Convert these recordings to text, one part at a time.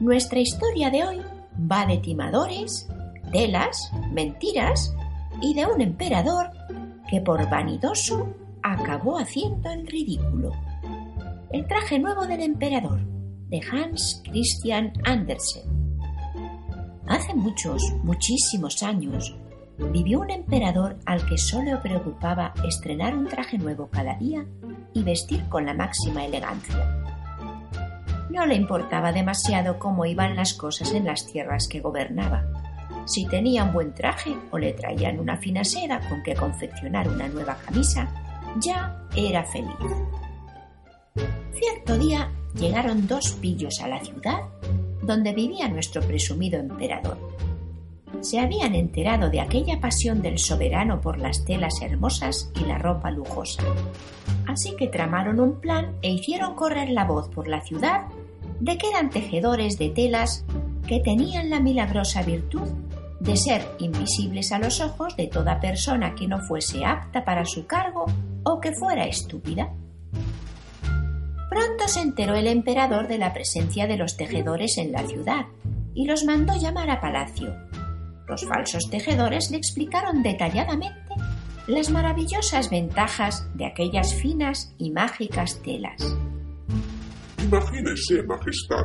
Nuestra historia de hoy va de timadores, telas, mentiras y de un emperador que por vanidoso acabó haciendo el ridículo. El traje nuevo del emperador, de Hans Christian Andersen. Hace muchos, muchísimos años, vivió un emperador al que solo preocupaba estrenar un traje nuevo cada día y vestir con la máxima elegancia. No le importaba demasiado cómo iban las cosas en las tierras que gobernaba. Si tenía un buen traje o le traían una fina seda con que confeccionar una nueva camisa, ya era feliz. Cierto día llegaron dos pillos a la ciudad donde vivía nuestro presumido emperador. Se habían enterado de aquella pasión del soberano por las telas hermosas y la ropa lujosa. Así que tramaron un plan e hicieron correr la voz por la ciudad de que eran tejedores de telas que tenían la milagrosa virtud de ser invisibles a los ojos de toda persona que no fuese apta para su cargo o que fuera estúpida. Pronto se enteró el emperador de la presencia de los tejedores en la ciudad y los mandó llamar a palacio. Los falsos tejedores le explicaron detalladamente las maravillosas ventajas de aquellas finas y mágicas telas. Imagínese, Majestad,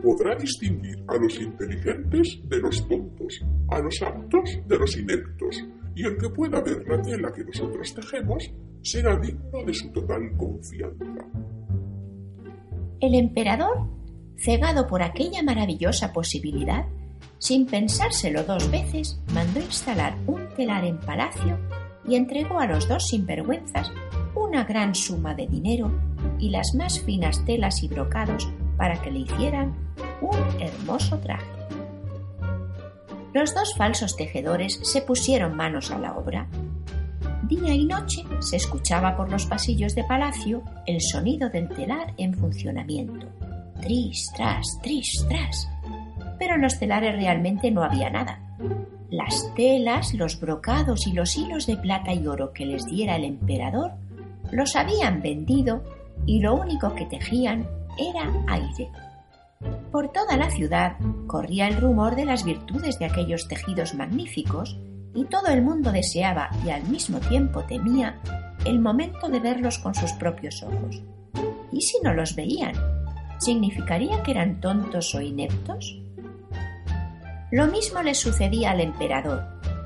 podrá distinguir a los inteligentes de los tontos, a los aptos de los ineptos, y el que pueda ver la tela que nosotros tejemos será digno de su total confianza. El emperador, cegado por aquella maravillosa posibilidad, sin pensárselo dos veces, mandó instalar un telar en palacio y entregó a los dos sinvergüenzas una gran suma de dinero y las más finas telas y brocados para que le hicieran un hermoso traje. Los dos falsos tejedores se pusieron manos a la obra. Día y noche se escuchaba por los pasillos de palacio el sonido del telar en funcionamiento. Tris, tras, tris, tras. Pero en los telares realmente no había nada. Las telas, los brocados y los hilos de plata y oro que les diera el emperador los habían vendido y lo único que tejían era aire. Por toda la ciudad corría el rumor de las virtudes de aquellos tejidos magníficos y todo el mundo deseaba y al mismo tiempo temía el momento de verlos con sus propios ojos. ¿Y si no los veían? ¿Significaría que eran tontos o ineptos? Lo mismo le sucedía al emperador,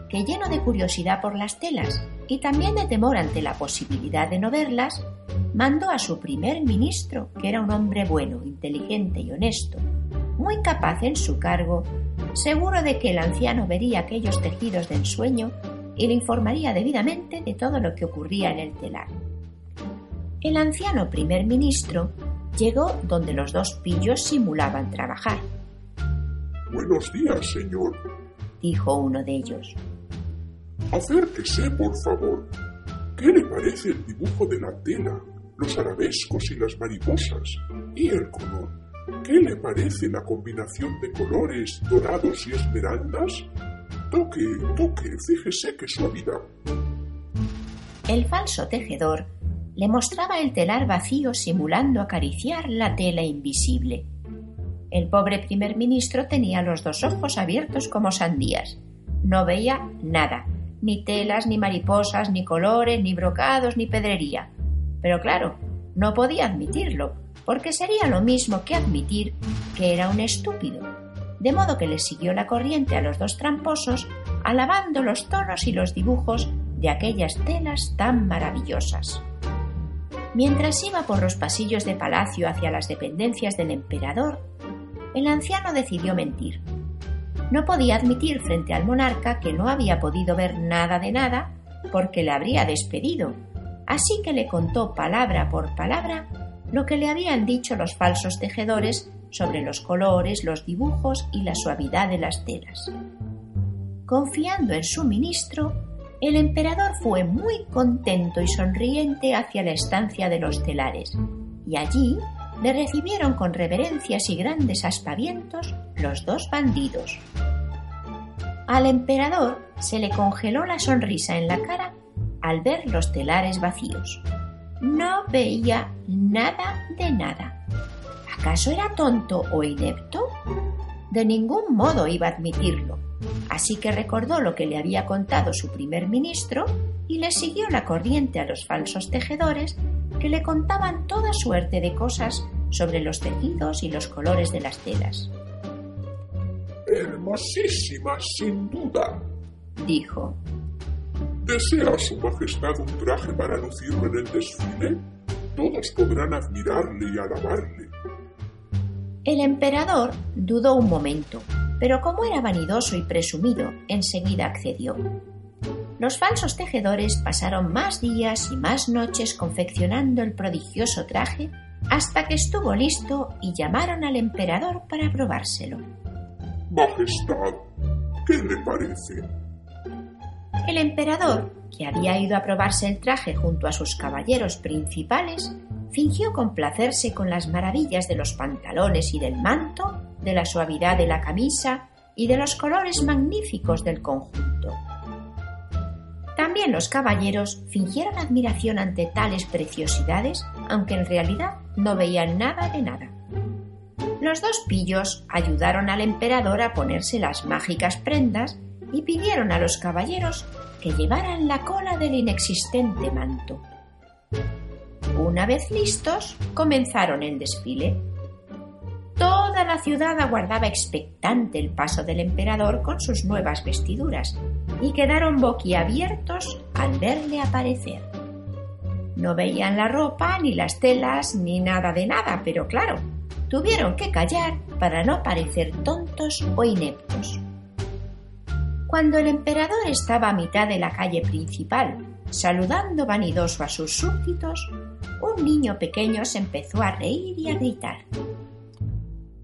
que lleno de curiosidad por las telas y también de temor ante la posibilidad de no verlas, mandó a su primer ministro, que era un hombre bueno, inteligente y honesto, muy capaz en su cargo, seguro de que el anciano vería aquellos tejidos de ensueño y le informaría debidamente de todo lo que ocurría en el telar. El anciano primer ministro llegó donde los dos pillos simulaban trabajar. Buenos días, señor, dijo uno de ellos. Acérquese, por favor. ¿Qué le parece el dibujo de la tela, los arabescos y las mariposas? ¿Y el color? ¿Qué le parece la combinación de colores dorados y esmeraldas? Toque, toque, fíjese qué suavidad. El falso tejedor le mostraba el telar vacío simulando acariciar la tela invisible. El pobre primer ministro tenía los dos ojos abiertos como sandías. No veía nada, ni telas, ni mariposas, ni colores, ni brocados, ni pedrería. Pero claro, no podía admitirlo, porque sería lo mismo que admitir que era un estúpido. De modo que le siguió la corriente a los dos tramposos, alabando los tonos y los dibujos de aquellas telas tan maravillosas. Mientras iba por los pasillos de palacio hacia las dependencias del emperador, el anciano decidió mentir. No podía admitir frente al monarca que no había podido ver nada de nada porque le habría despedido, así que le contó palabra por palabra lo que le habían dicho los falsos tejedores sobre los colores, los dibujos y la suavidad de las telas. Confiando en su ministro, el emperador fue muy contento y sonriente hacia la estancia de los telares, y allí le recibieron con reverencias y grandes aspavientos los dos bandidos. Al emperador se le congeló la sonrisa en la cara al ver los telares vacíos. No veía nada de nada. ¿Acaso era tonto o inepto? De ningún modo iba a admitirlo, así que recordó lo que le había contado su primer ministro y le siguió la corriente a los falsos tejedores que le contaban toda suerte de cosas sobre los tejidos y los colores de las telas. Hermosísima, sin duda, dijo. ¿Desea su majestad un traje para lucirlo en el desfile? Todos podrán admirarle y alabarle. El emperador dudó un momento, pero como era vanidoso y presumido, enseguida accedió. Los falsos tejedores pasaron más días y más noches confeccionando el prodigioso traje hasta que estuvo listo y llamaron al emperador para probárselo. Majestad, ¿qué le parece? El emperador, que había ido a probarse el traje junto a sus caballeros principales, fingió complacerse con las maravillas de los pantalones y del manto, de la suavidad de la camisa y de los colores magníficos del conjunto. También los caballeros fingieron admiración ante tales preciosidades, aunque en realidad no veían nada de nada. Los dos pillos ayudaron al emperador a ponerse las mágicas prendas y pidieron a los caballeros que llevaran la cola del inexistente manto. Una vez listos, comenzaron el desfile. Toda la ciudad aguardaba expectante el paso del emperador con sus nuevas vestiduras y quedaron boquiabiertos al verle aparecer. No veían la ropa, ni las telas, ni nada de nada, pero claro, tuvieron que callar para no parecer tontos o ineptos. Cuando el emperador estaba a mitad de la calle principal, saludando vanidoso a sus súbditos, un niño pequeño se empezó a reír y a gritar.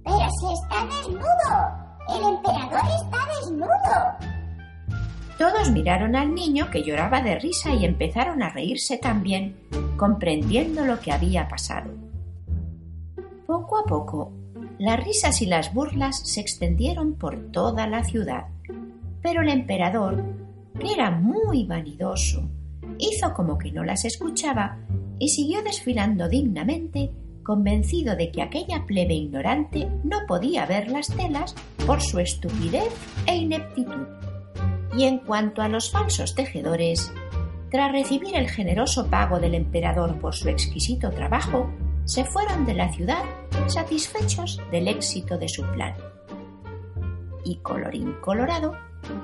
Pero si está desnudo. El emperador está desnudo. Todos miraron al niño que lloraba de risa y empezaron a reírse también, comprendiendo lo que había pasado. Poco a poco, las risas y las burlas se extendieron por toda la ciudad pero el emperador, que era muy vanidoso, hizo como que no las escuchaba y siguió desfilando dignamente, convencido de que aquella plebe ignorante no podía ver las telas por su estupidez e ineptitud. Y en cuanto a los falsos tejedores, tras recibir el generoso pago del emperador por su exquisito trabajo, se fueron de la ciudad satisfechos del éxito de su plan. Y colorín colorado,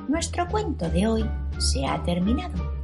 nuestro cuento de hoy se ha terminado.